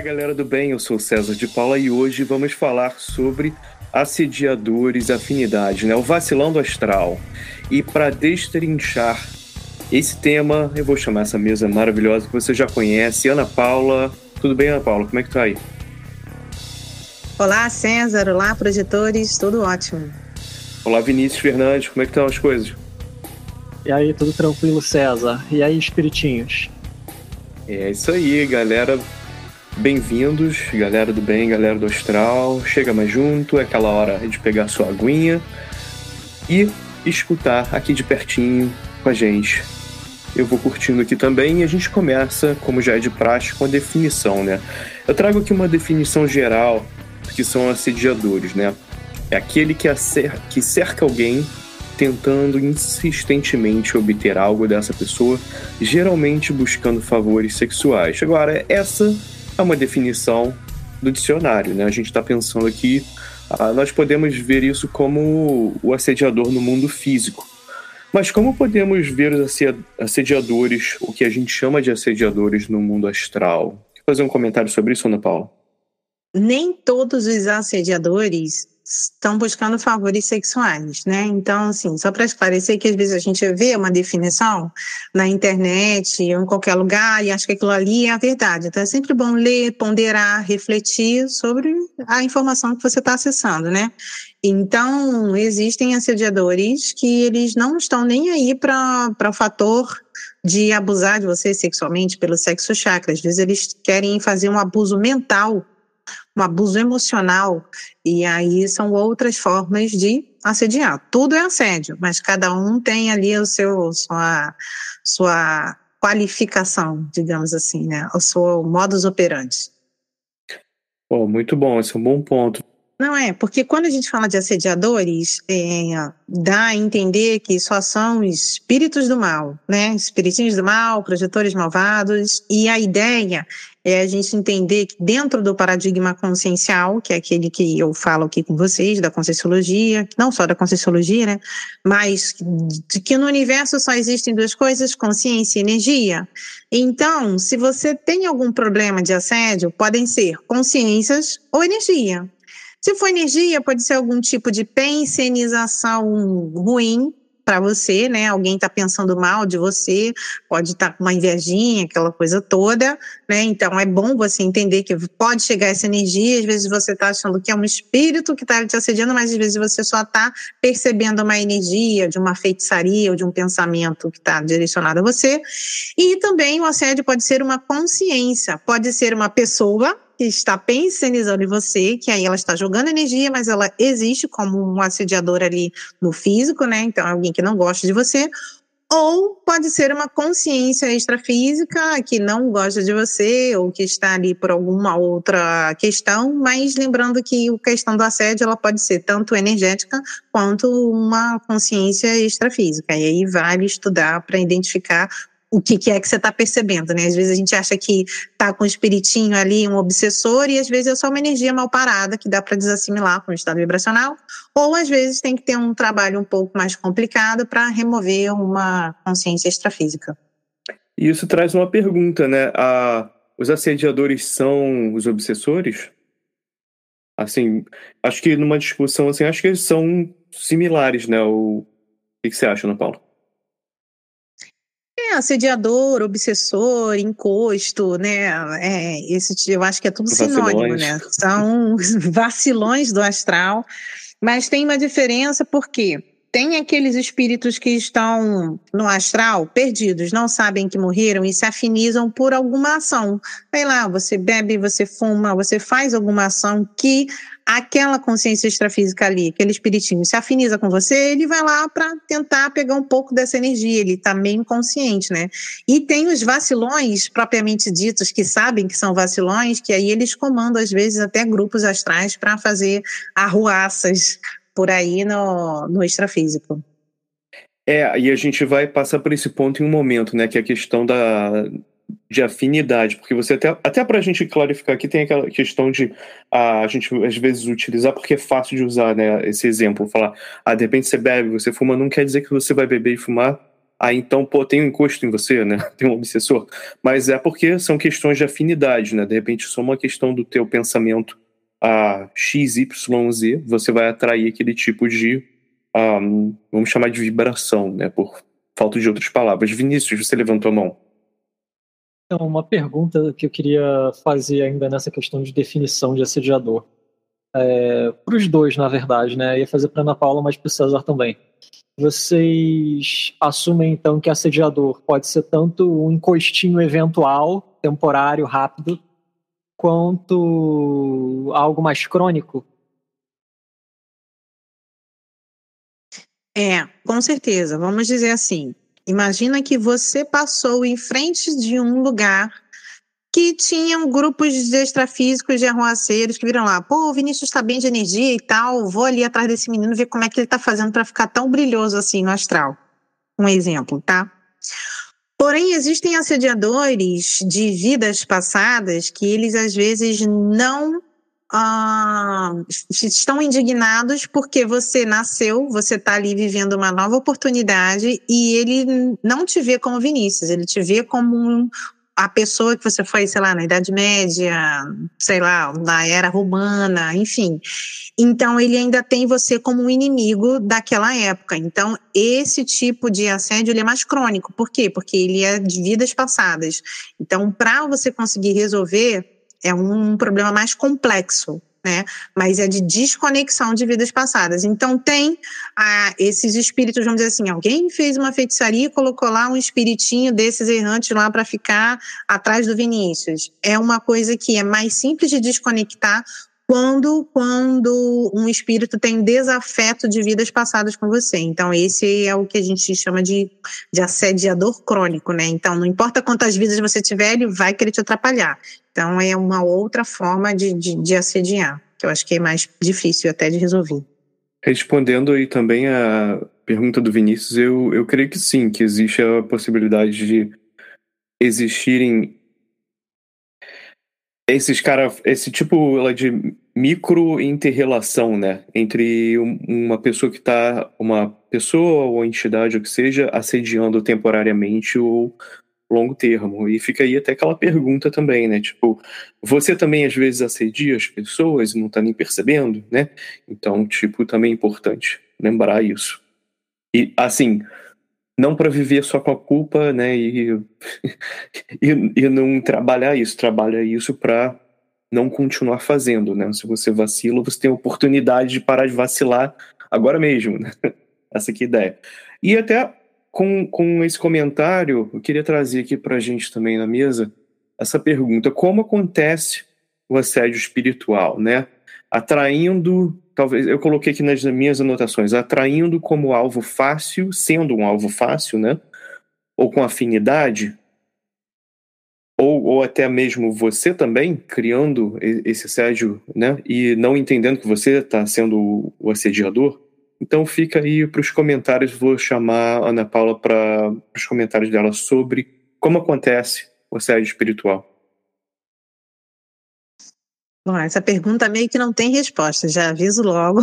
Olá, galera do bem, eu sou César de Paula e hoje vamos falar sobre assediadores, afinidade, né? O vacilão do astral. E para destrinchar esse tema, eu vou chamar essa mesa maravilhosa que você já conhece, Ana Paula. Tudo bem, Ana Paula? Como é que tá aí? Olá, César. Olá, projetores. Tudo ótimo. Olá, Vinícius Fernandes. Como é que estão as coisas? E aí, tudo tranquilo, César? E aí, espiritinhos? É isso aí, galera Bem-vindos, galera do bem, galera do astral. Chega mais junto, é aquela hora de pegar sua aguinha e escutar aqui de pertinho com a gente. Eu vou curtindo aqui também e a gente começa, como já é de praxe, com a definição, né? Eu trago aqui uma definição geral que são assediadores, né? É aquele que, acer que cerca alguém tentando insistentemente obter algo dessa pessoa, geralmente buscando favores sexuais. Agora, essa é uma definição do dicionário, né? A gente está pensando aqui, ah, nós podemos ver isso como o assediador no mundo físico. Mas como podemos ver os assediadores, o que a gente chama de assediadores no mundo astral? Quer fazer um comentário sobre isso, Ana Paula? Nem todos os assediadores estão buscando favores sexuais, né? Então, assim, só para esclarecer que às vezes a gente vê uma definição na internet ou em qualquer lugar e acha que aquilo ali é a verdade. Então, é sempre bom ler, ponderar, refletir sobre a informação que você está acessando, né? Então, existem assediadores que eles não estão nem aí para o fator de abusar de você sexualmente pelo sexo chakra. Às vezes eles querem fazer um abuso mental um abuso emocional, e aí são outras formas de assediar. Tudo é assédio, mas cada um tem ali o seu sua sua qualificação, digamos assim, né? O seu modus operandi. Oh, muito bom, esse é um bom ponto. Não é, porque quando a gente fala de assediadores, é, dá a entender que só são espíritos do mal, né? Espiritinhos do mal, projetores malvados, e a ideia é a gente entender que dentro do paradigma consciencial, que é aquele que eu falo aqui com vocês, da conscienciologia, não só da conscienciologia, né? Mas de que no universo só existem duas coisas, consciência e energia. Então, se você tem algum problema de assédio, podem ser consciências ou energia. Se for energia, pode ser algum tipo de pensenização ruim para você, né? Alguém está pensando mal de você, pode estar tá com uma invejinha, aquela coisa toda, né? Então é bom você entender que pode chegar essa energia, às vezes você está achando que é um espírito que está te assediando, mas às vezes você só está percebendo uma energia de uma feitiçaria ou de um pensamento que está direcionado a você. E também o assédio pode ser uma consciência, pode ser uma pessoa que está pensionizando em você, que aí ela está jogando energia, mas ela existe como um assediador ali no físico, né? Então, é alguém que não gosta de você. Ou pode ser uma consciência extrafísica que não gosta de você ou que está ali por alguma outra questão, mas lembrando que a questão do assédio ela pode ser tanto energética quanto uma consciência extrafísica. E aí vale estudar para identificar o que, que é que você está percebendo, né? Às vezes a gente acha que tá com o espiritinho ali, um obsessor, e às vezes é só uma energia mal parada que dá para desassimilar com o estado vibracional, ou às vezes tem que ter um trabalho um pouco mais complicado para remover uma consciência extrafísica. E isso traz uma pergunta, né? A, os assediadores são os obsessores? Assim, acho que numa discussão assim, acho que eles são similares, né? O, o que, que você acha, Ana Paula? É, assediador, obsessor, encosto, né? É, esse, eu acho que é tudo sinônimo, né? São vacilões do astral, mas tem uma diferença porque tem aqueles espíritos que estão no astral perdidos, não sabem que morreram e se afinizam por alguma ação. Sei lá, você bebe, você fuma, você faz alguma ação que aquela consciência extrafísica ali, aquele espiritinho se afiniza com você, ele vai lá para tentar pegar um pouco dessa energia, ele está meio inconsciente, né? E tem os vacilões propriamente ditos que sabem que são vacilões, que aí eles comandam às vezes até grupos astrais para fazer arruaças por aí no, no extrafísico. É, e a gente vai passar por esse ponto em um momento, né, que é a questão da, de afinidade, porque você até, até para a gente clarificar aqui tem aquela questão de a, a gente às vezes utilizar porque é fácil de usar, né, esse exemplo, falar, ah, de repente você bebe, você fuma, não quer dizer que você vai beber e fumar, ah, então, pô, tem um encosto em você, né, tem um obsessor, mas é porque são questões de afinidade, né, de repente só uma questão do teu pensamento a XYZ, você vai atrair aquele tipo de, um, vamos chamar de vibração, né, por falta de outras palavras. Vinícius, você levantou a mão. Então, uma pergunta que eu queria fazer ainda nessa questão de definição de assediador. É, para os dois, na verdade, né? Eu ia fazer para Ana Paula, mas para o César também. Vocês assumem então que assediador pode ser tanto um encostinho eventual, temporário, rápido, quanto algo mais crônico? É, com certeza. Vamos dizer assim: imagina que você passou em frente de um lugar que tinham grupos de extrafísicos de arruaceiros que viram lá, pô, o Vinícius está bem de energia e tal, vou ali atrás desse menino ver como é que ele está fazendo para ficar tão brilhoso assim no astral. Um exemplo, tá? Porém, existem assediadores de vidas passadas que eles às vezes não ah, estão indignados porque você nasceu, você está ali vivendo uma nova oportunidade e ele não te vê como Vinícius, ele te vê como um, a pessoa que você foi, sei lá, na Idade Média, sei lá, na Era Romana, enfim. Então, ele ainda tem você como um inimigo daquela época. Então, esse tipo de assédio ele é mais crônico. Por quê? Porque ele é de vidas passadas. Então, para você conseguir resolver, é um problema mais complexo né? Mas é de desconexão de vidas passadas. Então tem ah, esses espíritos, vamos dizer assim, alguém fez uma feitiçaria e colocou lá um espiritinho desses errantes lá para ficar atrás do Vinícius. É uma coisa que é mais simples de desconectar quando, quando um espírito tem desafeto de vidas passadas com você. Então, esse é o que a gente chama de, de assediador crônico, né? Então, não importa quantas vidas você tiver, ele vai querer te atrapalhar. Então, é uma outra forma de, de, de assediar, que eu acho que é mais difícil até de resolver. Respondendo aí também a pergunta do Vinícius, eu, eu creio que sim, que existe a possibilidade de existirem esses cara, esse tipo de micro interrelação, né, entre uma pessoa que está, uma pessoa ou entidade ou que seja assediando temporariamente ou longo termo. E fica aí até aquela pergunta também, né, tipo, você também às vezes assedia as pessoas e não está nem percebendo, né? Então, tipo, também é importante lembrar isso. E assim, não para viver só com a culpa, né, e, e, e não trabalhar isso, trabalha isso para não continuar fazendo, né? Se você vacila, você tem a oportunidade de parar de vacilar agora mesmo, né? Essa aqui é a ideia. E até com, com esse comentário, eu queria trazer aqui para a gente também na mesa essa pergunta: como acontece o assédio espiritual, né? Atraindo talvez eu coloquei aqui nas minhas anotações, atraindo como alvo fácil, sendo um alvo fácil, né? Ou com afinidade, ou, ou até mesmo você também criando esse assédio, né? E não entendendo que você está sendo o assediador. Então fica aí para os comentários, vou chamar a Ana Paula para os comentários dela sobre como acontece o assédio espiritual? Bom, essa pergunta meio que não tem resposta, já aviso logo.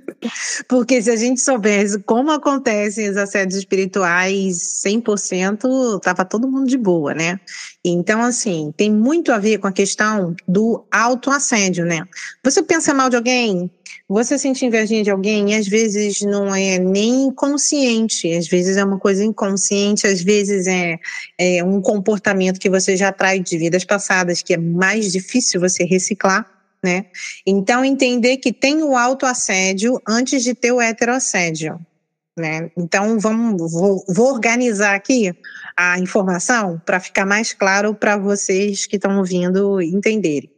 Porque se a gente soubesse como acontecem os assédios espirituais 100%, tava todo mundo de boa, né? Então, assim, tem muito a ver com a questão do autoassédio, né? Você pensa mal de alguém, você sente invejinha de alguém, às vezes não é nem consciente, às vezes é uma coisa inconsciente, às vezes é, é um comportamento que você já traz de vidas passadas, que é mais difícil você reciclar né? Então, entender que tem o autoassédio antes de ter o heteroassédio. Né? Então, vamos, vou, vou organizar aqui a informação para ficar mais claro para vocês que estão ouvindo entenderem.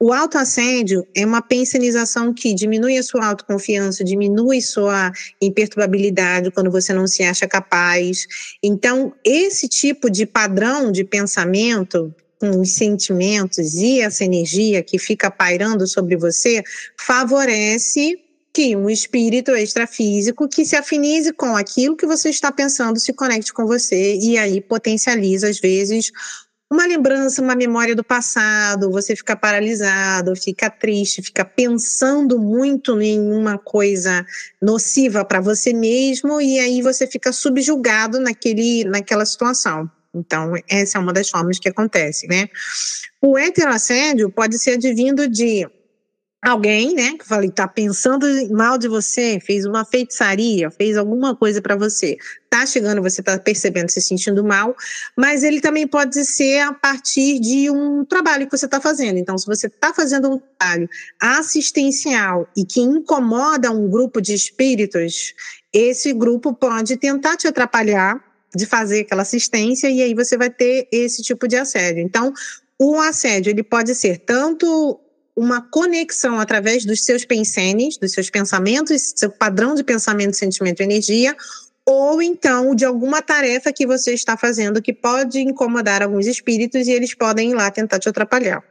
O autoassédio é uma pensionização que diminui a sua autoconfiança, diminui sua imperturbabilidade quando você não se acha capaz. Então, esse tipo de padrão de pensamento com os sentimentos e essa energia que fica pairando sobre você, favorece que um espírito extrafísico que se afinize com aquilo que você está pensando se conecte com você e aí potencializa, às vezes, uma lembrança, uma memória do passado, você fica paralisado, fica triste, fica pensando muito em uma coisa nociva para você mesmo e aí você fica subjugado naquele, naquela situação. Então, essa é uma das formas que acontece, né? O heteroassédio pode ser advindo de alguém, né, que falei, tá pensando mal de você, fez uma feitiçaria, fez alguma coisa para você, tá chegando, você tá percebendo, se sentindo mal, mas ele também pode ser a partir de um trabalho que você está fazendo. Então, se você está fazendo um trabalho assistencial e que incomoda um grupo de espíritos, esse grupo pode tentar te atrapalhar de fazer aquela assistência e aí você vai ter esse tipo de assédio. Então, o assédio ele pode ser tanto uma conexão através dos seus pensenes, dos seus pensamentos, seu padrão de pensamento, sentimento e energia, ou então de alguma tarefa que você está fazendo que pode incomodar alguns espíritos e eles podem ir lá tentar te atrapalhar.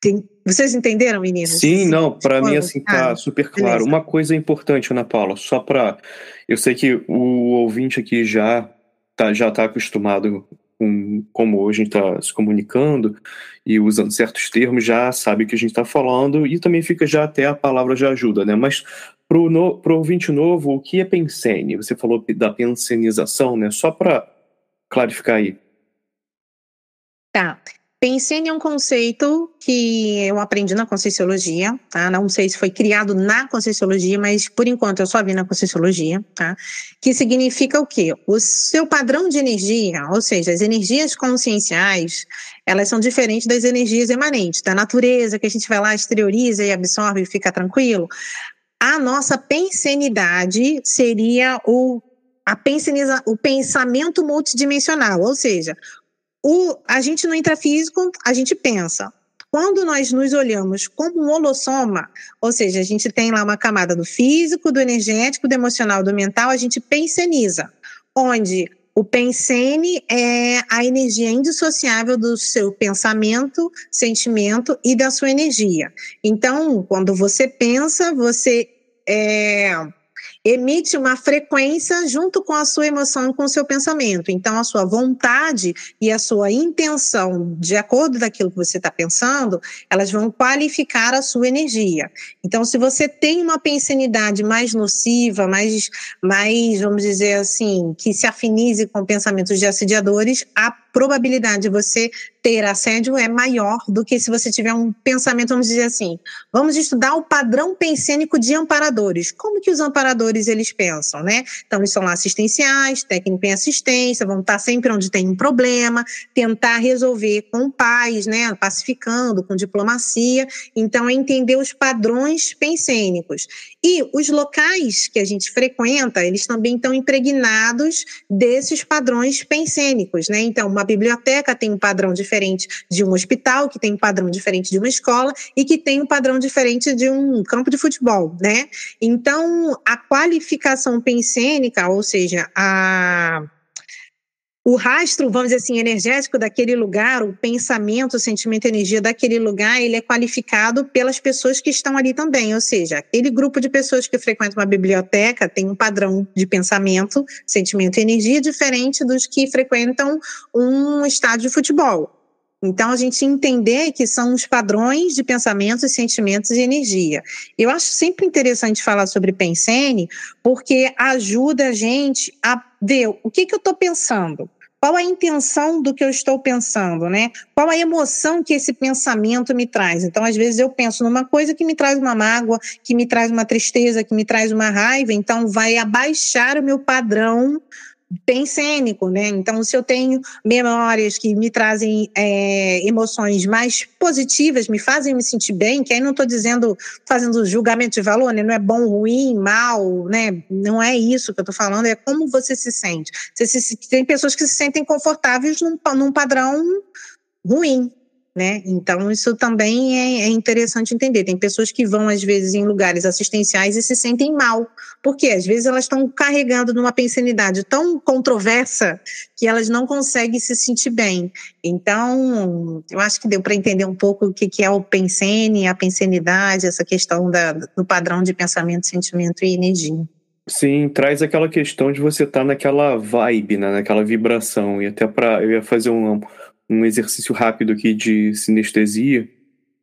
Tem, vocês entenderam, meninas? Sim, não, para mim assim tá ah, super claro. Beleza. Uma coisa importante, Ana Paula, só para eu sei que o ouvinte aqui já tá, já está acostumado com como hoje a gente está se comunicando e usando certos termos, já sabe o que a gente está falando e também fica já até a palavra já ajuda, né? Mas para o no, ouvinte novo, o que é pensene? Você falou da pensenização, né? Só para clarificar aí. Tá. Pensene é um conceito que eu aprendi na Conscienciologia, tá? Não sei se foi criado na Conscienciologia, mas por enquanto eu só vi na Conscienciologia, tá? Que significa o quê? O seu padrão de energia, ou seja, as energias conscienciais, elas são diferentes das energias emanentes, da natureza, que a gente vai lá, exterioriza e absorve e fica tranquilo. A nossa pensenidade seria o a penseniza, o pensamento multidimensional, ou seja, o, a gente no intrafísico, a gente pensa. Quando nós nos olhamos como um holossoma, ou seja, a gente tem lá uma camada do físico, do energético, do emocional, do mental, a gente penseniza, onde o pensene é a energia indissociável do seu pensamento, sentimento e da sua energia. Então, quando você pensa, você é, emite uma frequência junto com a sua emoção e com o seu pensamento. Então, a sua vontade e a sua intenção, de acordo daquilo que você está pensando, elas vão qualificar a sua energia. Então, se você tem uma pensanidade mais nociva, mais, mais, vamos dizer assim, que se afinize com pensamentos de assediadores, a probabilidade de você ter assédio é maior do que se você tiver um pensamento, vamos dizer assim, vamos estudar o padrão pensênico de amparadores. Como que os amparadores eles pensam, né? Então eles são lá assistenciais, técnico em assistência, vão estar sempre onde tem um problema, tentar resolver com paz, né, pacificando, com diplomacia. Então é entender os padrões pensênicos. E os locais que a gente frequenta, eles também estão impregnados desses padrões pensênicos, né? Então uma biblioteca tem um padrão diferente de um hospital, que tem um padrão diferente de uma escola e que tem um padrão diferente de um campo de futebol, né? Então, a qualificação pensênica, ou seja, a o rastro, vamos dizer assim, energético daquele lugar, o pensamento, o sentimento, a energia daquele lugar, ele é qualificado pelas pessoas que estão ali também. Ou seja, aquele grupo de pessoas que frequentam uma biblioteca tem um padrão de pensamento, sentimento e energia diferente dos que frequentam um estádio de futebol. Então, a gente entender que são os padrões de pensamentos, sentimentos e energia. Eu acho sempre interessante falar sobre Pensene, porque ajuda a gente a ver o que, que eu estou pensando. Qual a intenção do que eu estou pensando, né? Qual a emoção que esse pensamento me traz? Então, às vezes eu penso numa coisa que me traz uma mágoa, que me traz uma tristeza, que me traz uma raiva, então vai abaixar o meu padrão pensênico, né? Então, se eu tenho memórias que me trazem é, emoções mais positivas, me fazem me sentir bem, que aí não estou dizendo, fazendo julgamento de valor, né? Não é bom, ruim, mal, né? Não é isso que eu estou falando, é como você se sente. Você se, tem pessoas que se sentem confortáveis num, num padrão ruim, né? Então, isso também é, é, interessante entender. Tem pessoas que vão, às vezes, em lugares assistenciais e se sentem mal, porque às vezes elas estão carregando numa pensanidade tão controversa que elas não conseguem se sentir bem. Então, eu acho que deu para entender um pouco o que, que é o pensene, a pensenidade, essa questão da, do padrão de pensamento, sentimento e energia. Sim, traz aquela questão de você estar tá naquela vibe, né, naquela vibração. E até para eu ia fazer um um exercício rápido aqui de sinestesia.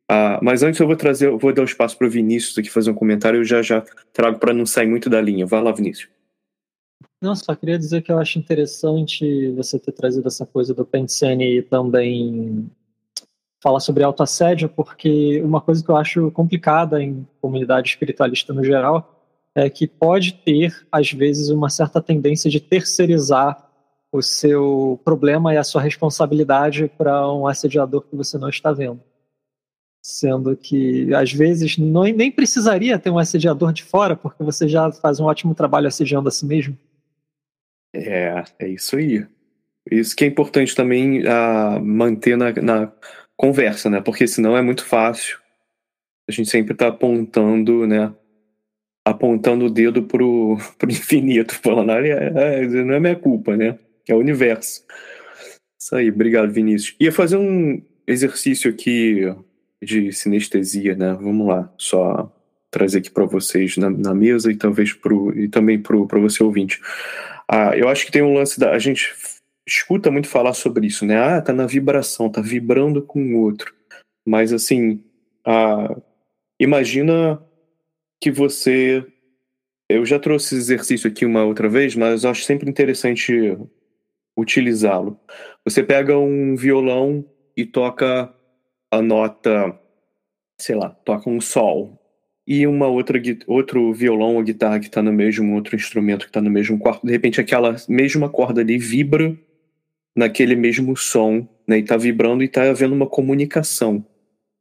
Ah, mas antes eu vou trazer, eu vou dar um espaço para o Vinícius aqui fazer um comentário. Eu já já trago para não sair muito da linha. Vai lá, Vinícius. Não, só queria dizer que eu acho interessante você ter trazido essa coisa do Pensene e também falar sobre autoassédio, porque uma coisa que eu acho complicada em comunidade espiritualista no geral é que pode ter, às vezes, uma certa tendência de terceirizar o seu problema e a sua responsabilidade para um assediador que você não está vendo. Sendo que, às vezes, não, nem precisaria ter um assediador de fora, porque você já faz um ótimo trabalho assediando a si mesmo. É, é isso aí. Isso que é importante também uh, manter na, na conversa, né? Porque senão é muito fácil. A gente sempre está apontando, né? Apontando o dedo pro, pro infinito, falando, é, é, não é minha culpa, né? Que é o universo. Isso aí, obrigado, Vinícius. Ia fazer um exercício aqui de sinestesia, né? Vamos lá, só trazer aqui para vocês na, na, mesa e talvez pro, e também para você ouvinte. Ah, eu acho que tem um lance da. A gente escuta muito falar sobre isso, né? Ah, tá na vibração, tá vibrando com o outro. Mas assim, ah, imagina que você. Eu já trouxe esse exercício aqui uma outra vez, mas eu acho sempre interessante utilizá-lo. Você pega um violão e toca a nota, sei lá, toca um sol. E uma outra outro violão ou guitarra que está no mesmo outro instrumento que está no mesmo quarto, de repente aquela mesma corda ali vibra naquele mesmo som, né? E está vibrando e está havendo uma comunicação.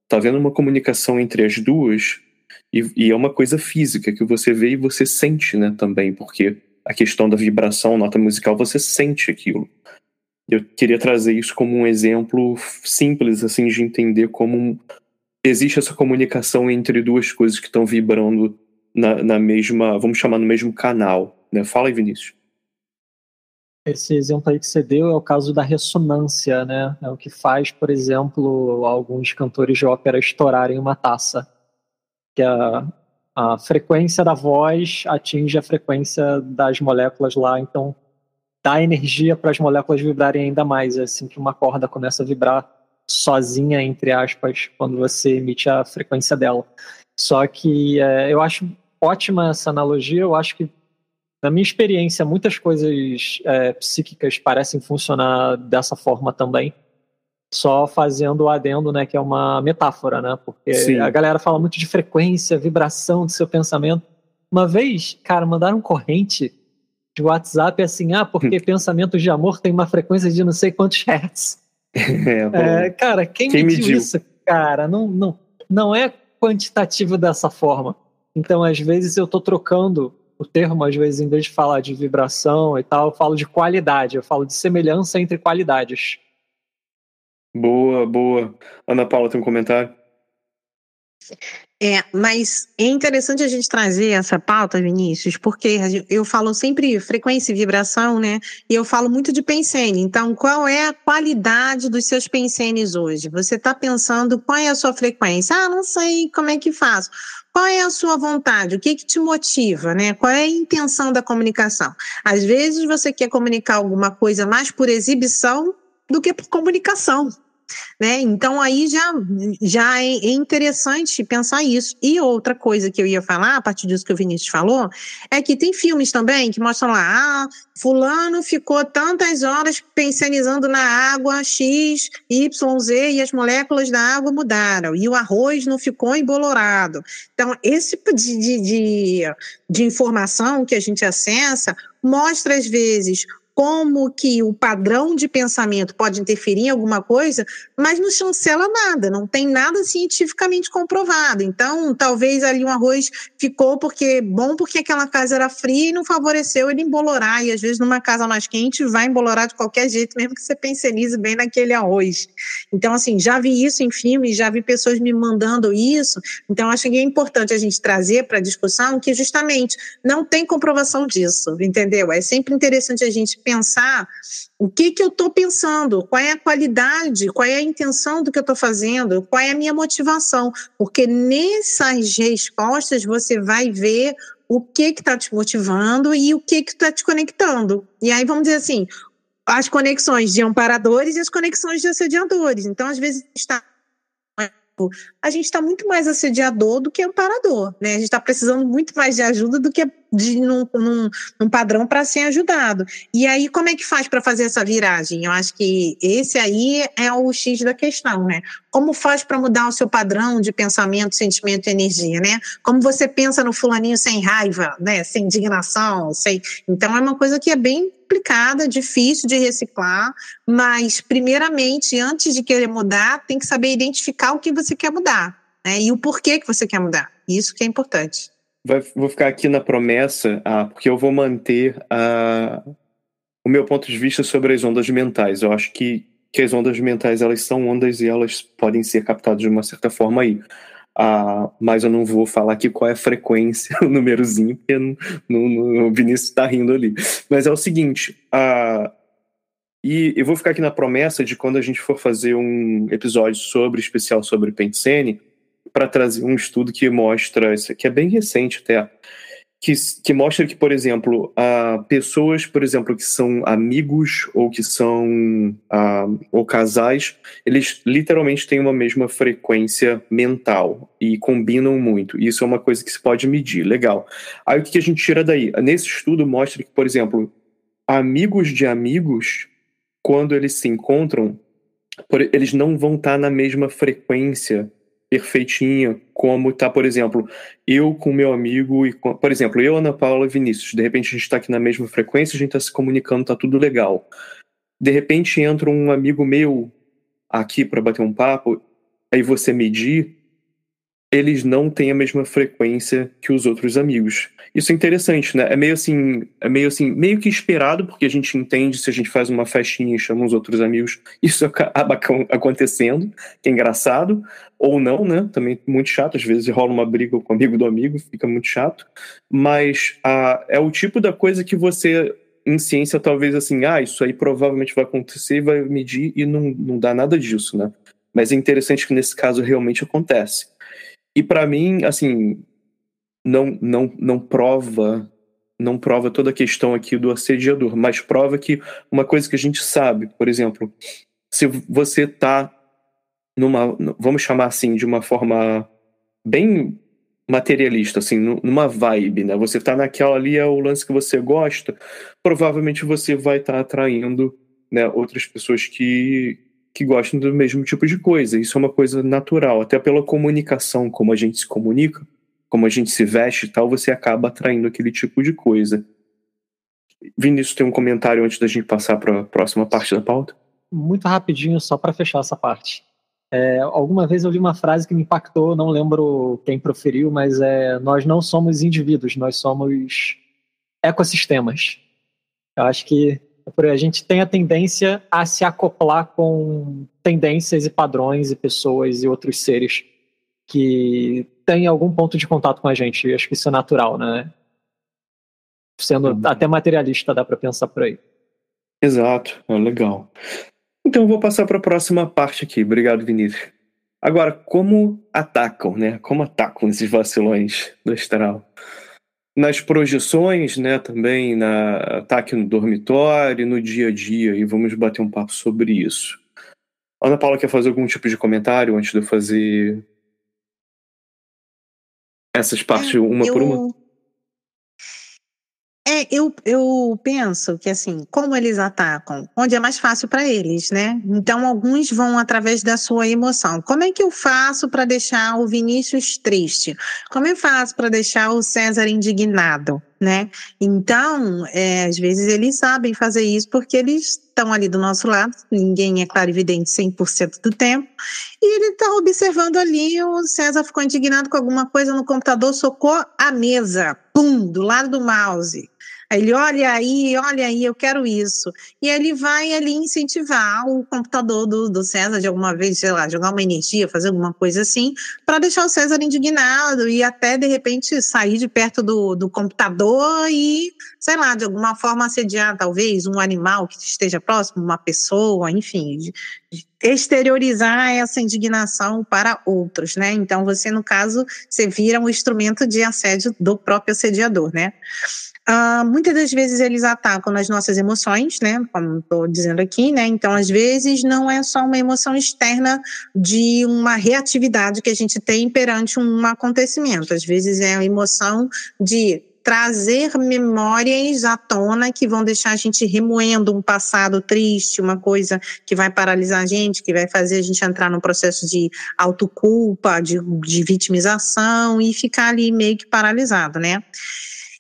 Está havendo uma comunicação entre as duas e, e é uma coisa física que você vê e você sente, né? Também porque a questão da vibração, nota musical, você sente aquilo. Eu queria trazer isso como um exemplo simples, assim, de entender como existe essa comunicação entre duas coisas que estão vibrando na, na mesma, vamos chamar no mesmo canal. Né? Fala aí, Vinícius. Esse exemplo aí que você deu é o caso da ressonância, né? É o que faz, por exemplo, alguns cantores de ópera estourarem uma taça. Que a, a frequência da voz atinge a frequência das moléculas lá, então dá energia para as moléculas vibrarem ainda mais. É assim que uma corda começa a vibrar sozinha, entre aspas, quando você emite a frequência dela. Só que é, eu acho ótima essa analogia, eu acho que na minha experiência, muitas coisas é, psíquicas parecem funcionar dessa forma também só fazendo o adendo, né, que é uma metáfora, né? Porque Sim. a galera fala muito de frequência, vibração do seu pensamento. Uma vez, cara, mandaram corrente de WhatsApp assim, ah, porque pensamentos de amor tem uma frequência de não sei quantos hertz. É, é, cara, quem, quem mediu, mediu isso, cara? Não, não, não é quantitativo dessa forma. Então, às vezes, eu tô trocando o termo, às vezes, em vez de falar de vibração e tal, eu falo de qualidade, eu falo de semelhança entre qualidades. Boa, boa. Ana Paula tem um comentário? É, mas é interessante a gente trazer essa pauta, Vinícius, porque eu falo sempre frequência e vibração, né? E eu falo muito de pensene. Então, qual é a qualidade dos seus pensenes hoje? Você está pensando qual é a sua frequência? Ah, não sei como é que faço. Qual é a sua vontade? O que, que te motiva, né? Qual é a intenção da comunicação? Às vezes você quer comunicar alguma coisa mais por exibição do que por comunicação. Né? Então aí já, já é, é interessante pensar isso. E outra coisa que eu ia falar, a partir disso que o Vinícius falou, é que tem filmes também que mostram lá, ah, fulano ficou tantas horas pensionizando na água X, Y, Z e as moléculas da água mudaram, e o arroz não ficou embolorado. Então, esse tipo de, de, de, de informação que a gente acessa mostra, às vezes, como que o padrão de pensamento pode interferir em alguma coisa, mas não chancela nada, não tem nada cientificamente comprovado. Então, talvez ali um arroz ficou porque bom porque aquela casa era fria e não favoreceu ele embolorar, e às vezes numa casa mais quente vai embolorar de qualquer jeito, mesmo que você pensenize bem naquele arroz. Então, assim, já vi isso em filmes, já vi pessoas me mandando isso, então acho que é importante a gente trazer para a discussão que justamente não tem comprovação disso, entendeu? É sempre interessante a gente pensar o que, que eu estou pensando, qual é a qualidade, qual é a intenção do que eu estou fazendo, qual é a minha motivação, porque nessas respostas você vai ver o que está te motivando e o que está te conectando. E aí vamos dizer assim, as conexões de amparadores e as conexões de assediadores. Então, às vezes, está a gente está muito mais assediador do que amparador, né? A gente está precisando muito mais de ajuda do que de num, num, num padrão para ser ajudado. E aí, como é que faz para fazer essa viragem? Eu acho que esse aí é o X da questão, né? Como faz para mudar o seu padrão de pensamento, sentimento e energia, né? Como você pensa no fulaninho sem raiva, né? Sem indignação, sem... Então é uma coisa que é bem complicada, difícil de reciclar, mas primeiramente, antes de querer mudar, tem que saber identificar o que você quer mudar, né? E o porquê que você quer mudar. Isso que é importante. Vai, vou ficar aqui na promessa, ah, porque eu vou manter ah, o meu ponto de vista sobre as ondas mentais. Eu acho que, que as ondas mentais elas são ondas e elas podem ser captadas de uma certa forma aí. Ah, mas eu não vou falar aqui qual é a frequência, o númerozinho, porque o Vinícius está rindo ali. Mas é o seguinte, ah, e eu vou ficar aqui na promessa de quando a gente for fazer um episódio sobre especial sobre Pensene, para trazer um estudo que mostra, que é bem recente até, que, que mostra que, por exemplo, uh, pessoas, por exemplo, que são amigos ou que são uh, ou casais, eles literalmente têm uma mesma frequência mental e combinam muito. Isso é uma coisa que se pode medir, legal. Aí o que a gente tira daí? Nesse estudo mostra que, por exemplo, amigos de amigos, quando eles se encontram, eles não vão estar na mesma frequência perfeitinha, como tá, por exemplo, eu com meu amigo e com, por exemplo, eu, Ana Paula Vinícius, de repente a gente está aqui na mesma frequência, a gente está se comunicando, tá tudo legal. De repente entra um amigo meu aqui para bater um papo, aí você medir, eles não têm a mesma frequência que os outros amigos. Isso é interessante, né? É meio assim, é meio assim, meio que esperado, porque a gente entende se a gente faz uma festinha e chama os outros amigos, isso acaba acontecendo, que é engraçado, ou não, né? Também muito chato, às vezes rola uma briga com o amigo do amigo, fica muito chato, mas é o tipo da coisa que você em ciência, talvez assim, ah, isso aí provavelmente vai acontecer, vai medir e não, não dá nada disso, né? Mas é interessante que nesse caso realmente acontece. E para mim, assim, não, não, não prova não prova toda a questão aqui do assediador, mas prova que uma coisa que a gente sabe, por exemplo, se você tá numa, vamos chamar assim, de uma forma bem materialista, assim, numa vibe, né? Você tá naquela ali, é o lance que você gosta, provavelmente você vai estar tá atraindo né, outras pessoas que, que gostam do mesmo tipo de coisa. Isso é uma coisa natural, até pela comunicação, como a gente se comunica, como a gente se veste e tal, você acaba atraindo aquele tipo de coisa. Vinícius, tem um comentário antes da gente passar para a próxima parte da pauta? Muito rapidinho, só para fechar essa parte. É, alguma vez eu li uma frase que me impactou, não lembro quem proferiu, mas é: nós não somos indivíduos, nós somos ecossistemas. Eu acho que a gente tem a tendência a se acoplar com tendências e padrões e pessoas e outros seres. que tem algum ponto de contato com a gente. Acho que isso é natural, né? Sendo uhum. até materialista, dá para pensar por aí. Exato, é legal. Então eu vou passar para a próxima parte aqui. Obrigado, Vinícius. Agora, como atacam, né? Como atacam esses vacilões do astral? Nas projeções, né? Também na ataque no dormitório, no dia a dia, e vamos bater um papo sobre isso. Ana Paula quer fazer algum tipo de comentário antes de eu fazer essas partes é, uma eu, por uma? É, eu, eu penso que assim, como eles atacam, onde é mais fácil para eles, né? Então, alguns vão através da sua emoção. Como é que eu faço para deixar o Vinícius triste? Como eu faço para deixar o César indignado? Né? Então, é, às vezes eles sabem fazer isso porque eles estão ali do nosso lado, ninguém é claro evidente 100% do tempo, e ele está observando ali, o César ficou indignado com alguma coisa no computador, socou a mesa, pum, do lado do mouse. Ele, olha aí, olha aí, eu quero isso. E ele vai ali incentivar o computador do, do César de alguma vez, sei lá, jogar uma energia, fazer alguma coisa assim, para deixar o César indignado e até, de repente, sair de perto do, do computador e, sei lá, de alguma forma assediar, talvez, um animal que esteja próximo, uma pessoa, enfim, de, de exteriorizar essa indignação para outros, né? Então, você, no caso, você vira um instrumento de assédio do próprio assediador, né? Uh, muitas das vezes eles atacam nas nossas emoções, né? Como estou dizendo aqui, né? Então, às vezes, não é só uma emoção externa de uma reatividade que a gente tem perante um acontecimento. Às vezes é a emoção de trazer memórias à tona que vão deixar a gente remoendo um passado triste, uma coisa que vai paralisar a gente, que vai fazer a gente entrar num processo de autoculpa, de, de vitimização e ficar ali meio que paralisado, né?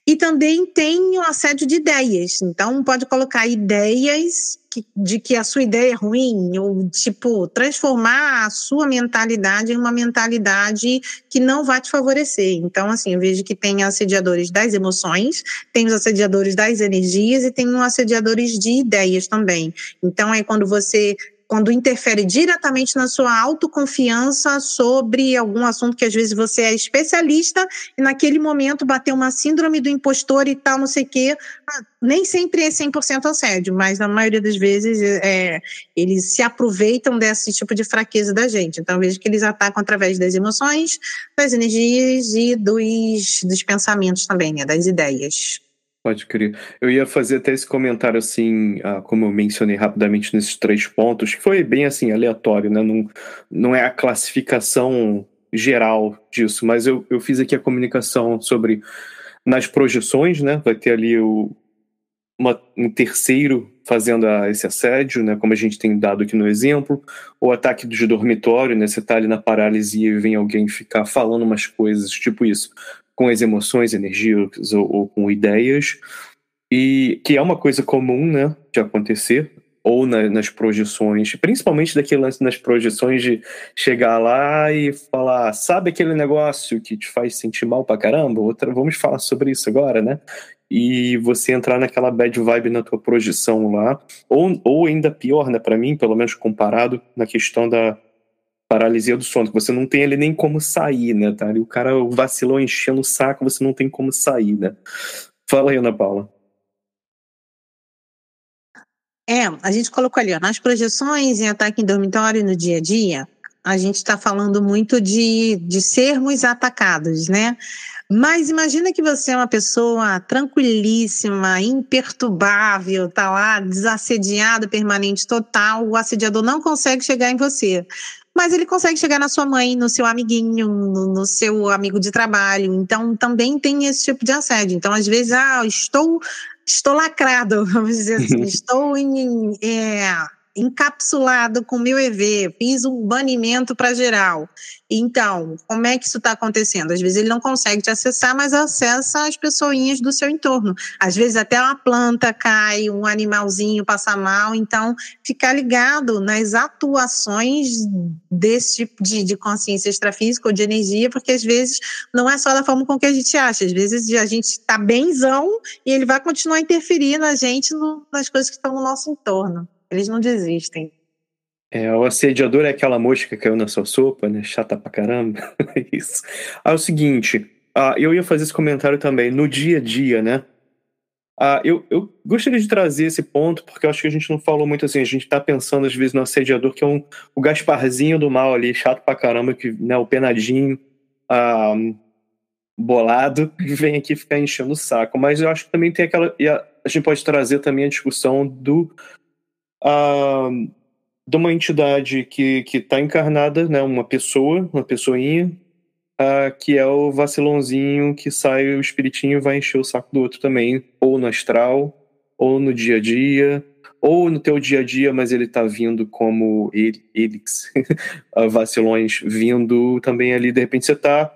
E também tem o assédio de ideias. Então, pode colocar ideias que, de que a sua ideia é ruim, ou, tipo, transformar a sua mentalidade em uma mentalidade que não vai te favorecer. Então, assim, eu vejo que tem assediadores das emoções, tem os assediadores das energias e tem os assediadores de ideias também. Então, é quando você quando interfere diretamente na sua autoconfiança sobre algum assunto que às vezes você é especialista e naquele momento bateu uma síndrome do impostor e tal, não sei o quê. Ah, nem sempre é 100% assédio, mas na maioria das vezes é, eles se aproveitam desse tipo de fraqueza da gente. Então, vejo que eles atacam através das emoções, das energias e dos, dos pensamentos também, né, das ideias. Pode crer. Eu ia fazer até esse comentário assim, ah, como eu mencionei rapidamente nesses três pontos, que foi bem assim, aleatório, né? Não, não é a classificação geral disso, mas eu, eu fiz aqui a comunicação sobre nas projeções, né? Vai ter ali o, uma, um terceiro fazendo a, esse assédio, né? Como a gente tem dado aqui no exemplo, o ataque de dormitório, né? Você tá ali na paralisia e vem alguém ficar falando umas coisas, tipo isso com as emoções, energias ou, ou, com ideias, e que é uma coisa comum né, de acontecer, ou na, nas projeções, principalmente daquele lance nas projeções de chegar lá e falar, sabe aquele negócio que te faz sentir mal pra caramba? Outra, vamos falar sobre isso agora, né? E você entrar naquela bad vibe na tua projeção lá, ou, ou ainda pior, né, para mim, pelo menos comparado na questão da paralisia do sono, que você não tem ele nem como sair, né, tá? E o cara vacilou enchendo o saco, você não tem como sair, né? Fala aí, Ana Paula. É, a gente colocou ali, ó, nas projeções em ataque em dormitório no dia a dia, a gente está falando muito de, de sermos atacados, né? Mas imagina que você é uma pessoa tranquilíssima, imperturbável, tá lá, desassediado, permanente, total, o assediador não consegue chegar em você mas ele consegue chegar na sua mãe, no seu amiguinho, no, no, seu amigo de trabalho. Então, também tem esse tipo de assédio. Então, às vezes, ah, estou, estou lacrado, vamos dizer assim, estou em. É, encapsulado com meu EV, fiz um banimento para geral. Então, como é que isso está acontecendo? Às vezes ele não consegue te acessar, mas acessa as pessoinhas do seu entorno. Às vezes até uma planta cai, um animalzinho passa mal. Então, ficar ligado nas atuações desse tipo de, de consciência extrafísica ou de energia, porque às vezes não é só da forma com que a gente acha. Às vezes a gente está benzão e ele vai continuar interferindo a gente no, nas coisas que estão no nosso entorno. Eles não desistem. É, o assediador é aquela mosca que caiu na sua sopa, né? Chata pra caramba. Isso. Ah, é o seguinte, ah, eu ia fazer esse comentário também. No dia a dia, né? Ah, eu, eu gostaria de trazer esse ponto, porque eu acho que a gente não falou muito assim. A gente tá pensando, às vezes, no assediador, que é um, o Gasparzinho do mal ali, chato pra caramba, que, né, o penadinho ah, bolado, que vem aqui ficar enchendo o saco. Mas eu acho que também tem aquela. A, a gente pode trazer também a discussão do. Ah, de uma entidade que está encarnada, né, uma pessoa, uma pessoinha, uh, que é o vacilãozinho que sai o espiritinho vai encher o saco do outro também, ou no astral, ou no dia a dia, ou no teu dia a dia, mas ele está vindo como Elix, vacilões vindo também ali, de repente você está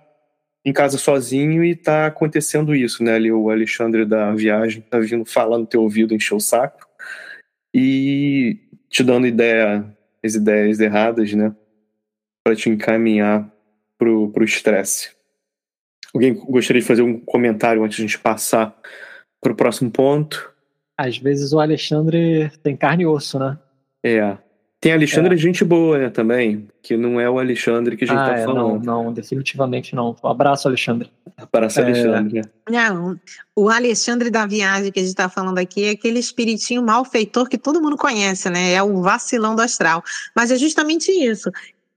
em casa sozinho e está acontecendo isso, né, ali o Alexandre da viagem está vindo falar no teu ouvido, encher o saco, e te dando ideia, as ideias erradas, né? Para te encaminhar pro, pro estresse. Alguém gostaria de fazer um comentário antes de a gente passar para o próximo ponto? Às vezes o Alexandre tem carne e osso, né? É. Tem Alexandre é. gente boa, né, também, que não é o Alexandre que a gente ah, tá é, falando. Não, não, definitivamente não. Um abraço, Alexandre. Abraço, é. Alexandre. Não, o Alexandre da viagem que a gente tá falando aqui é aquele espiritinho malfeitor que todo mundo conhece, né? É o vacilão do astral. Mas é justamente isso.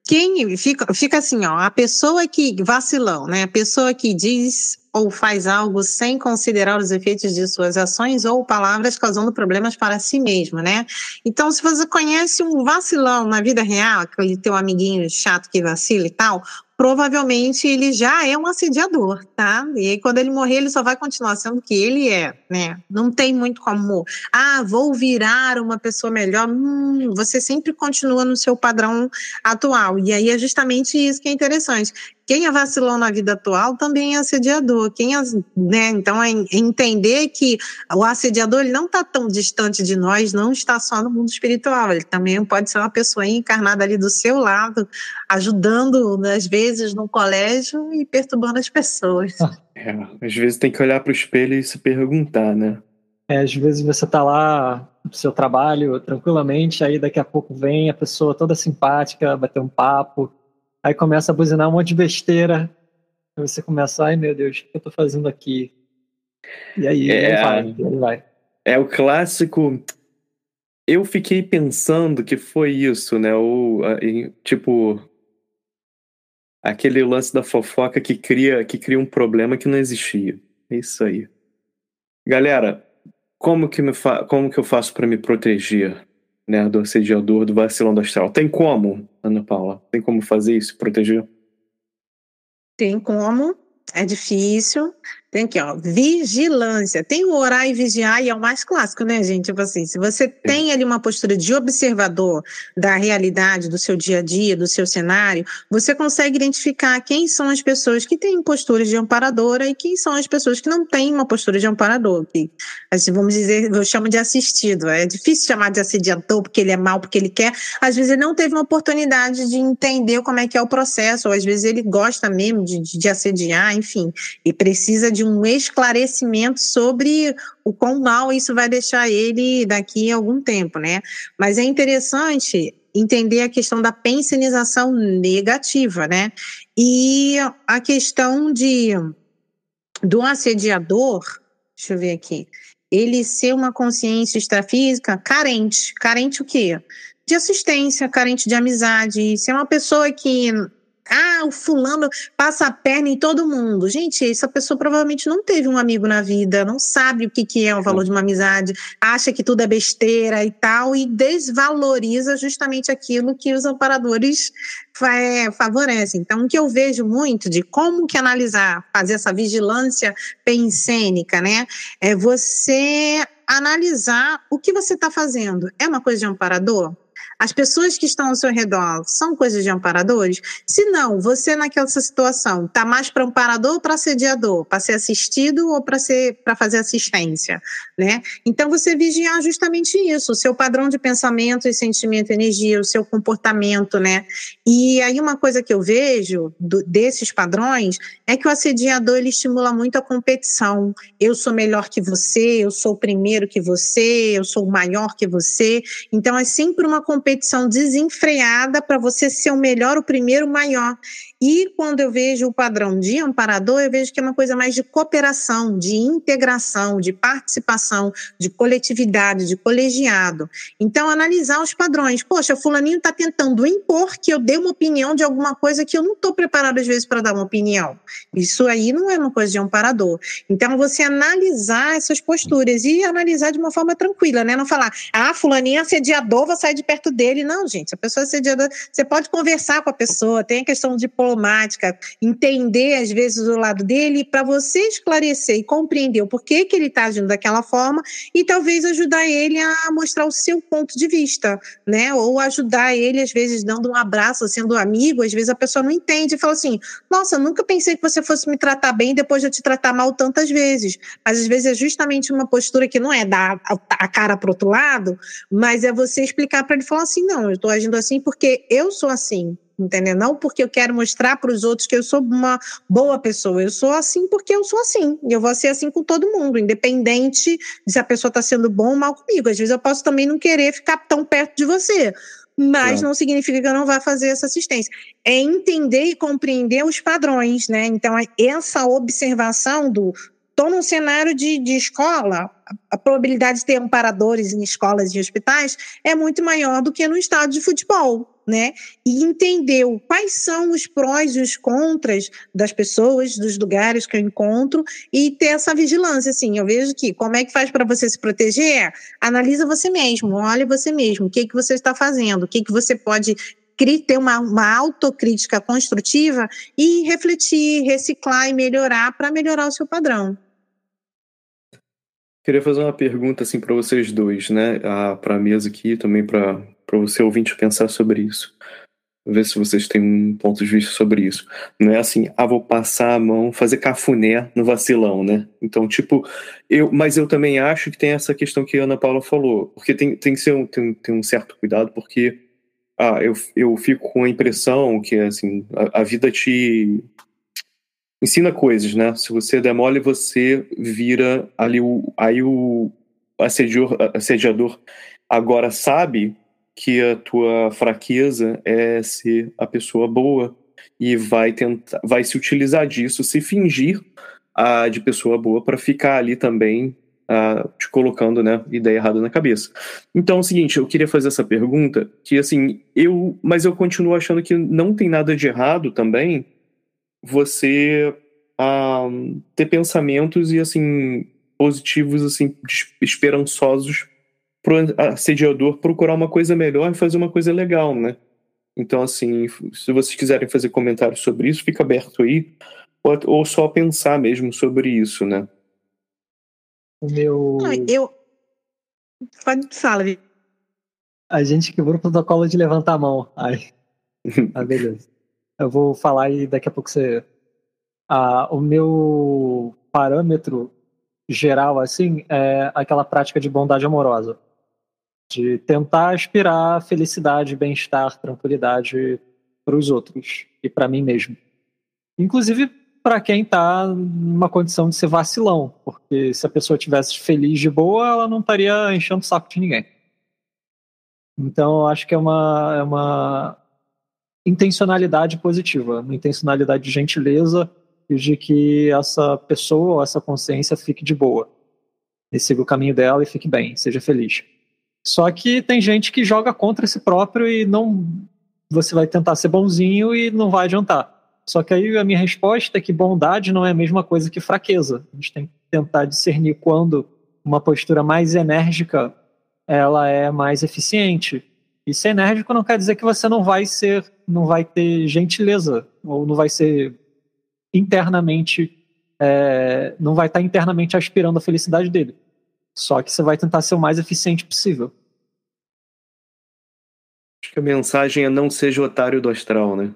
Quem fica, fica assim, ó, a pessoa que vacilão, né? A pessoa que diz ou faz algo sem considerar os efeitos de suas ações ou palavras causando problemas para si mesmo, né? Então, se você conhece um vacilão na vida real, aquele teu amiguinho chato que vacila e tal, provavelmente ele já é um assediador, tá? E aí, quando ele morrer, ele só vai continuar sendo o que ele é, né? Não tem muito como, ah, vou virar uma pessoa melhor. Hum, você sempre continua no seu padrão atual. E aí é justamente isso que é interessante. Quem é vacilão na vida atual também é assediador. Quem é, né? Então, é entender que o assediador ele não está tão distante de nós, não está só no mundo espiritual. Ele também pode ser uma pessoa encarnada ali do seu lado, ajudando, às vezes, no colégio e perturbando as pessoas. É, às vezes tem que olhar para o espelho e se perguntar, né? É, às vezes você está lá no seu trabalho tranquilamente, aí daqui a pouco vem a pessoa toda simpática, bater um papo, Aí começa a buzinar um monte de besteira. Aí você começa, ai meu Deus, o que eu tô fazendo aqui? E aí, é, ele vai, ele vai. É o clássico. Eu fiquei pensando que foi isso, né? O, tipo, aquele lance da fofoca que cria, que cria um problema que não existia. É isso aí. Galera, como que, me fa como que eu faço para me proteger? Né, do assediador, do vacilão do astral. Tem como, Ana Paula? Tem como fazer isso, proteger? Tem como, é difícil, tem aqui, ó, vigilância. Tem o orar e vigiar, e é o mais clássico, né, gente? Tipo assim, se você tem ali uma postura de observador da realidade, do seu dia a dia, do seu cenário, você consegue identificar quem são as pessoas que têm posturas de amparadora e quem são as pessoas que não têm uma postura de amparador. Que, assim, vamos dizer, eu chamo de assistido. É difícil chamar de assediador porque ele é mal, porque ele quer. Às vezes ele não teve uma oportunidade de entender como é que é o processo, ou às vezes ele gosta mesmo de, de assediar, enfim, e precisa de de um esclarecimento sobre o quão mal isso vai deixar ele daqui a algum tempo, né? Mas é interessante entender a questão da pensionização negativa, né? E a questão de do assediador, deixa eu ver aqui, ele ser uma consciência extrafísica carente. Carente o quê? De assistência, carente de amizade, ser uma pessoa que ah, o fulano passa a perna em todo mundo. Gente, essa pessoa provavelmente não teve um amigo na vida, não sabe o que, que é o valor de uma amizade, acha que tudo é besteira e tal, e desvaloriza justamente aquilo que os amparadores é, favorecem. Então, o que eu vejo muito de como que analisar, fazer essa vigilância pensênica, né? É você analisar o que você está fazendo. É uma coisa de amparador? As pessoas que estão ao seu redor são coisas de amparadores? Se não, você naquela situação está mais para amparador ou para assediador? Para ser assistido ou para ser para fazer assistência, né? Então você vigiar justamente isso, o seu padrão de pensamento e sentimento, energia, o seu comportamento, né? E aí uma coisa que eu vejo do, desses padrões é que o assediador ele estimula muito a competição. Eu sou melhor que você, eu sou primeiro que você, eu sou maior que você. Então é sempre uma competição competição desenfreada para você ser o melhor, o primeiro, o maior. E quando eu vejo o padrão de amparador, eu vejo que é uma coisa mais de cooperação, de integração, de participação, de coletividade, de colegiado. Então, analisar os padrões. Poxa, fulaninho está tentando impor que eu dê uma opinião de alguma coisa que eu não estou preparado, às vezes, para dar uma opinião. Isso aí não é uma coisa de amparador. Então, você analisar essas posturas e analisar de uma forma tranquila, né? Não falar, ah, fulaninho é assediador, vou sair de perto dele. Não, gente, a pessoa é assediadora, você pode conversar com a pessoa, tem a questão de diplomática, entender às vezes o lado dele, para você esclarecer e compreender o porquê que ele está agindo daquela forma e talvez ajudar ele a mostrar o seu ponto de vista, né? Ou ajudar ele, às vezes, dando um abraço, sendo amigo, às vezes a pessoa não entende e fala assim: Nossa, nunca pensei que você fosse me tratar bem depois de eu te tratar mal tantas vezes. Mas às vezes é justamente uma postura que não é dar a cara para outro lado, mas é você explicar para ele falar assim: não, eu estou agindo assim porque eu sou assim entendeu? Não porque eu quero mostrar para os outros que eu sou uma boa pessoa, eu sou assim porque eu sou assim, e eu vou ser assim com todo mundo, independente de se a pessoa está sendo bom ou mal comigo. Às vezes eu posso também não querer ficar tão perto de você, mas não. não significa que eu não vá fazer essa assistência. É entender e compreender os padrões, né? Então, é essa observação do estou num cenário de, de escola, a probabilidade de ter amparadores em escolas e hospitais é muito maior do que no estádio de futebol né? E entendeu quais são os prós e os contras das pessoas, dos lugares que eu encontro e ter essa vigilância, assim. Eu vejo que como é que faz para você se proteger? Analisa você mesmo, olha você mesmo, o que que você está fazendo, o que que você pode ter uma, uma autocrítica construtiva e refletir, reciclar e melhorar para melhorar o seu padrão. Queria fazer uma pergunta assim para vocês dois, né? Ah, para a mesa aqui, também para para você ouvinte pensar sobre isso. Ver se vocês têm um ponto de vista sobre isso. Não é assim, ah, vou passar a mão, fazer cafuné no vacilão, né? Então, tipo, eu, mas eu também acho que tem essa questão que a Ana Paula falou, porque tem, tem que ser um, tem, tem um certo cuidado, porque ah, eu, eu fico com a impressão que assim, a, a vida te ensina coisas, né? Se você demole, você vira ali o. Aí o assediador, assediador agora sabe que a tua fraqueza é ser a pessoa boa e vai tentar, vai se utilizar disso, se fingir uh, de pessoa boa para ficar ali também uh, te colocando, né, ideia errada na cabeça. Então, é o seguinte, eu queria fazer essa pergunta que assim eu, mas eu continuo achando que não tem nada de errado também você uh, ter pensamentos e assim positivos assim esperançosos pro assediador procurar uma coisa melhor e fazer uma coisa legal, né? Então, assim, se vocês quiserem fazer comentários sobre isso, fica aberto aí, ou, ou só pensar mesmo sobre isso, né? O meu. eu. Pode falar, A gente quebrou o protocolo de levantar a mão. Ai. ah, beleza. Eu vou falar e daqui a pouco você. Ah, o meu parâmetro geral, assim, é aquela prática de bondade amorosa de tentar aspirar felicidade, bem-estar, tranquilidade para os outros e para mim mesmo. Inclusive para quem está numa condição de ser vacilão, porque se a pessoa tivesse feliz de boa, ela não estaria enchendo o saco de ninguém. Então, eu acho que é uma, é uma intencionalidade positiva, uma intencionalidade de gentileza e de que essa pessoa, essa consciência fique de boa. E siga o caminho dela e fique bem, seja feliz. Só que tem gente que joga contra si próprio e não. Você vai tentar ser bonzinho e não vai adiantar. Só que aí a minha resposta é que bondade não é a mesma coisa que fraqueza. A gente tem que tentar discernir quando uma postura mais enérgica ela é mais eficiente. E ser enérgico não quer dizer que você não vai ser, não vai ter gentileza ou não vai ser internamente, é, não vai estar internamente aspirando a felicidade dele. Só que você vai tentar ser o mais eficiente possível. Acho que a mensagem é não seja otário do astral, né?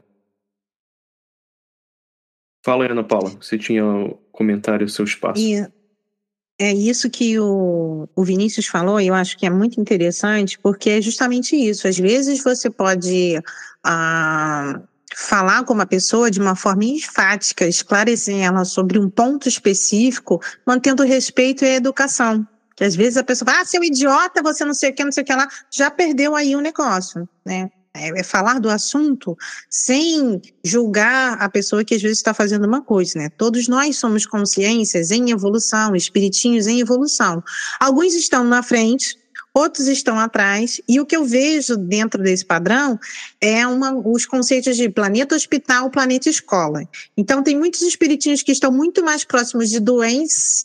Fala, Ana Paula, você tinha um comentário, seu espaço. E é isso que o, o Vinícius falou, e eu acho que é muito interessante, porque é justamente isso. Às vezes você pode ah, falar com uma pessoa de uma forma enfática, esclarecer ela sobre um ponto específico, mantendo o respeito e educação Que às vezes a pessoa fala, ah, seu idiota, você não sei o que, não sei o que lá, já perdeu aí o negócio, né? É, é falar do assunto sem julgar a pessoa que às vezes está fazendo uma coisa, né? Todos nós somos consciências em evolução, espiritinhos em evolução. Alguns estão na frente, outros estão atrás, e o que eu vejo dentro desse padrão é uma, os conceitos de planeta hospital, planeta escola. Então, tem muitos espiritinhos que estão muito mais próximos de doentes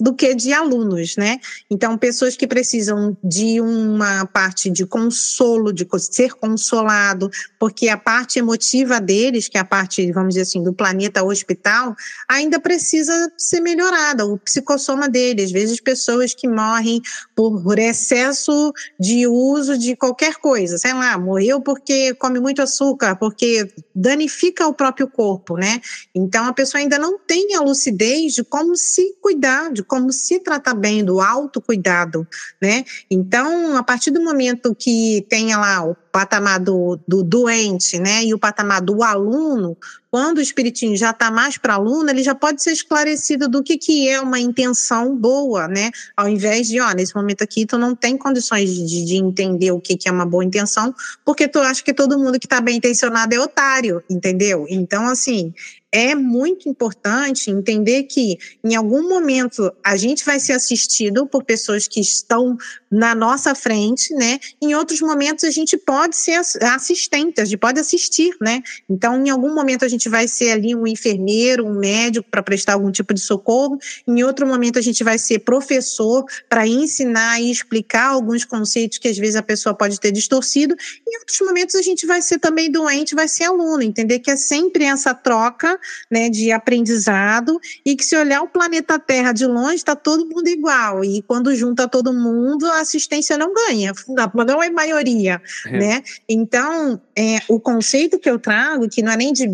do que de alunos, né? Então, pessoas que precisam de uma parte de consolo, de ser consolado, porque a parte emotiva deles, que é a parte, vamos dizer assim, do planeta hospital, ainda precisa ser melhorada, o psicossoma deles. Às vezes, pessoas que morrem por excesso de uso de qualquer coisa, sei lá, morreu porque come muito açúcar, porque danifica o próprio corpo, né? Então, a pessoa ainda não tem a lucidez de como se cuidar, de como se tratar bem do autocuidado, né? Então, a partir do momento que tenha lá o patamar do, do doente, né, e o patamar do aluno, quando o espiritinho já está mais para aluno, ele já pode ser esclarecido do que, que é uma intenção boa, né? Ao invés de, ó, nesse momento aqui, tu não tem condições de, de entender o que, que é uma boa intenção, porque tu acha que todo mundo que está bem intencionado é otário, entendeu? Então, assim, é muito importante entender que em algum momento a gente vai ser assistido por pessoas que estão na nossa frente, né? Em outros momentos a gente pode ser assistente, a gente pode assistir, né? Então, em algum momento a gente vai ser ali um enfermeiro, um médico para prestar algum tipo de socorro, em outro momento a gente vai ser professor para ensinar e explicar alguns conceitos que às vezes a pessoa pode ter distorcido, em outros momentos a gente vai ser também doente, vai ser aluno, entender que é sempre essa troca né, de aprendizado e que se olhar o planeta Terra de longe está todo mundo igual e quando junta todo mundo a assistência não ganha, não é maioria, é. né? Então é, o conceito que eu trago que não é nem de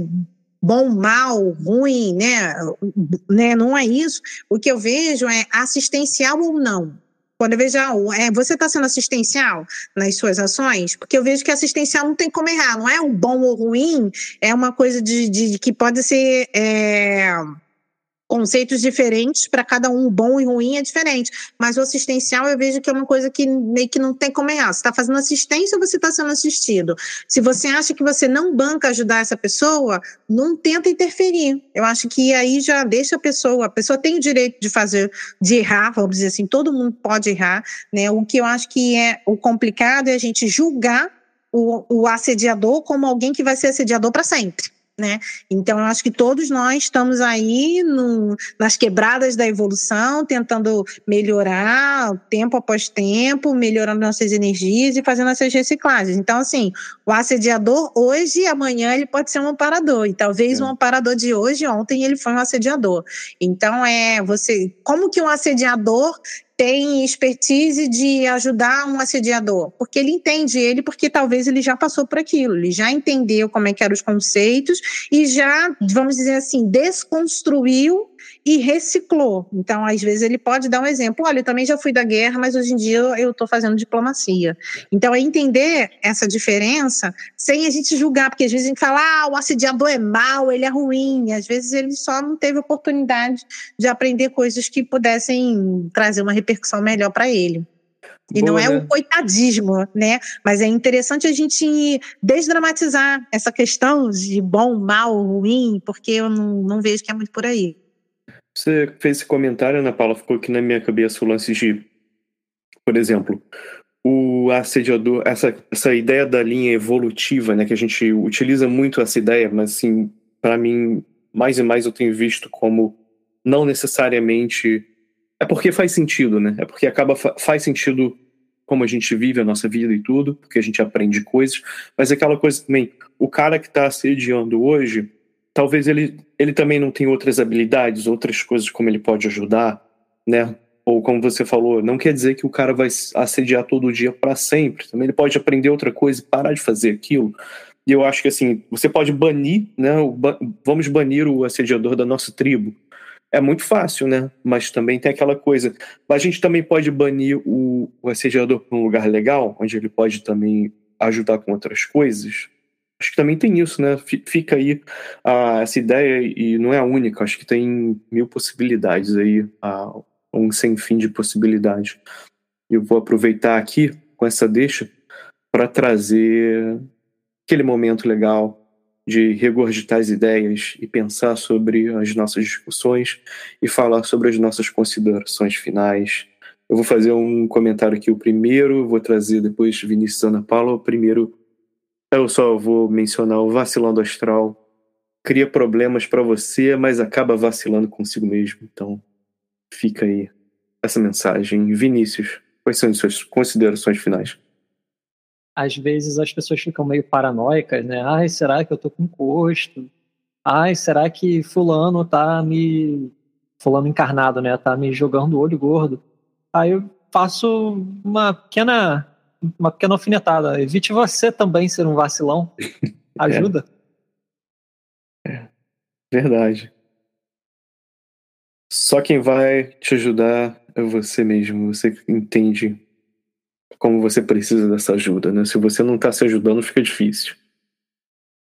bom, mal, ruim, né? né? Não é isso. O que eu vejo é assistencial ou não. Quando eu vejo, ah, é, você está sendo assistencial nas suas ações, porque eu vejo que assistencial não tem como errar, não é o bom ou ruim, é uma coisa de, de que pode ser. É, conceitos diferentes para cada um, bom e ruim é diferente. Mas o assistencial eu vejo que é uma coisa que meio que não tem como errar. Você está fazendo assistência ou você está sendo assistido? Se você acha que você não banca ajudar essa pessoa, não tenta interferir. Eu acho que aí já deixa a pessoa, a pessoa tem o direito de fazer, de errar, vamos dizer assim, todo mundo pode errar, né? O que eu acho que é o complicado é a gente julgar o, o assediador como alguém que vai ser assediador para sempre né? Então, eu acho que todos nós estamos aí no, nas quebradas da evolução, tentando melhorar tempo após tempo, melhorando nossas energias e fazendo essas reciclagens. Então, assim, o assediador hoje e amanhã ele pode ser um amparador, e talvez é. um amparador de hoje, ontem ele foi um assediador. Então, é você, como que um assediador tem expertise de ajudar um assediador, porque ele entende ele, porque talvez ele já passou por aquilo, ele já entendeu como é que eram os conceitos e já, vamos dizer assim, desconstruiu e reciclou. Então, às vezes, ele pode dar um exemplo: olha, eu também já fui da guerra, mas hoje em dia eu estou fazendo diplomacia. Então, é entender essa diferença sem a gente julgar, porque às vezes a gente fala, ah, o assediador é mau, ele é ruim. Às vezes, ele só não teve oportunidade de aprender coisas que pudessem trazer uma repercussão melhor para ele. E Boa, não é né? um coitadismo, né? Mas é interessante a gente desdramatizar essa questão de bom, mal, ruim, porque eu não, não vejo que é muito por aí. Você fez esse comentário, Ana Paula, ficou aqui na minha cabeça o lance de, por exemplo, o assediador, essa, essa ideia da linha evolutiva, né, que a gente utiliza muito essa ideia, mas assim, para mim, mais e mais eu tenho visto como não necessariamente é porque faz sentido, né? É porque acaba faz sentido como a gente vive a nossa vida e tudo, porque a gente aprende coisas, mas é aquela coisa também, o cara que está assediando hoje, talvez ele, ele também não tenha outras habilidades, outras coisas como ele pode ajudar, né? Ou como você falou, não quer dizer que o cara vai assediar todo dia para sempre. Também ele pode aprender outra coisa e parar de fazer aquilo. E eu acho que assim, você pode banir, né? Vamos banir o assediador da nossa tribo. É muito fácil, né? Mas também tem aquela coisa. A gente também pode banir o, o assediador para um lugar legal, onde ele pode também ajudar com outras coisas. Acho que também tem isso, né? Fica aí essa ideia, e não é a única, acho que tem mil possibilidades aí. Um sem fim de possibilidades. Eu vou aproveitar aqui com essa deixa para trazer aquele momento legal de regurgitar as ideias e pensar sobre as nossas discussões e falar sobre as nossas considerações finais. Eu vou fazer um comentário aqui, o primeiro, vou trazer depois Vinícius Ana Paula. O primeiro, eu só vou mencionar o vacilando astral. Cria problemas para você, mas acaba vacilando consigo mesmo. Então, fica aí essa mensagem. Vinícius, quais são as suas considerações finais? às vezes as pessoas ficam meio paranoicas, né? Ai, será que eu tô com encosto? Ai, será que fulano tá me fulano encarnado, né, tá me jogando olho gordo? Aí eu faço uma pequena uma pequena alfinetada. Evite você também ser um vacilão. Ajuda. É. é. Verdade. Só quem vai te ajudar é você mesmo. Você entende como você precisa dessa ajuda, né? Se você não está se ajudando, fica difícil.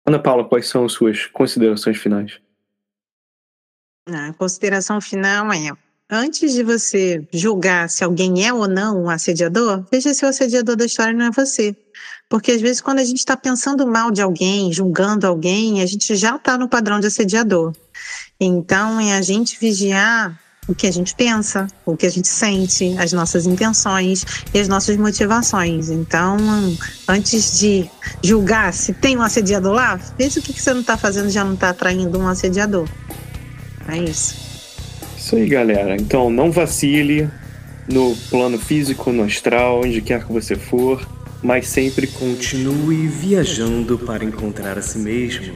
Ana Paula, quais são as suas considerações finais? A consideração final é: antes de você julgar se alguém é ou não um assediador, veja se o assediador da história não é você. Porque às vezes, quando a gente está pensando mal de alguém, julgando alguém, a gente já está no padrão de assediador. Então, é a gente vigiar o que a gente pensa, o que a gente sente, as nossas intenções e as nossas motivações. Então, antes de julgar se tem um assediador lá, veja o que, você não está fazendo já não está atraindo um assediador. É isso. Isso aí, galera. Então, não vacile no plano físico, no astral, onde quer que você for, mas sempre continue viajando para encontrar a si mesmo.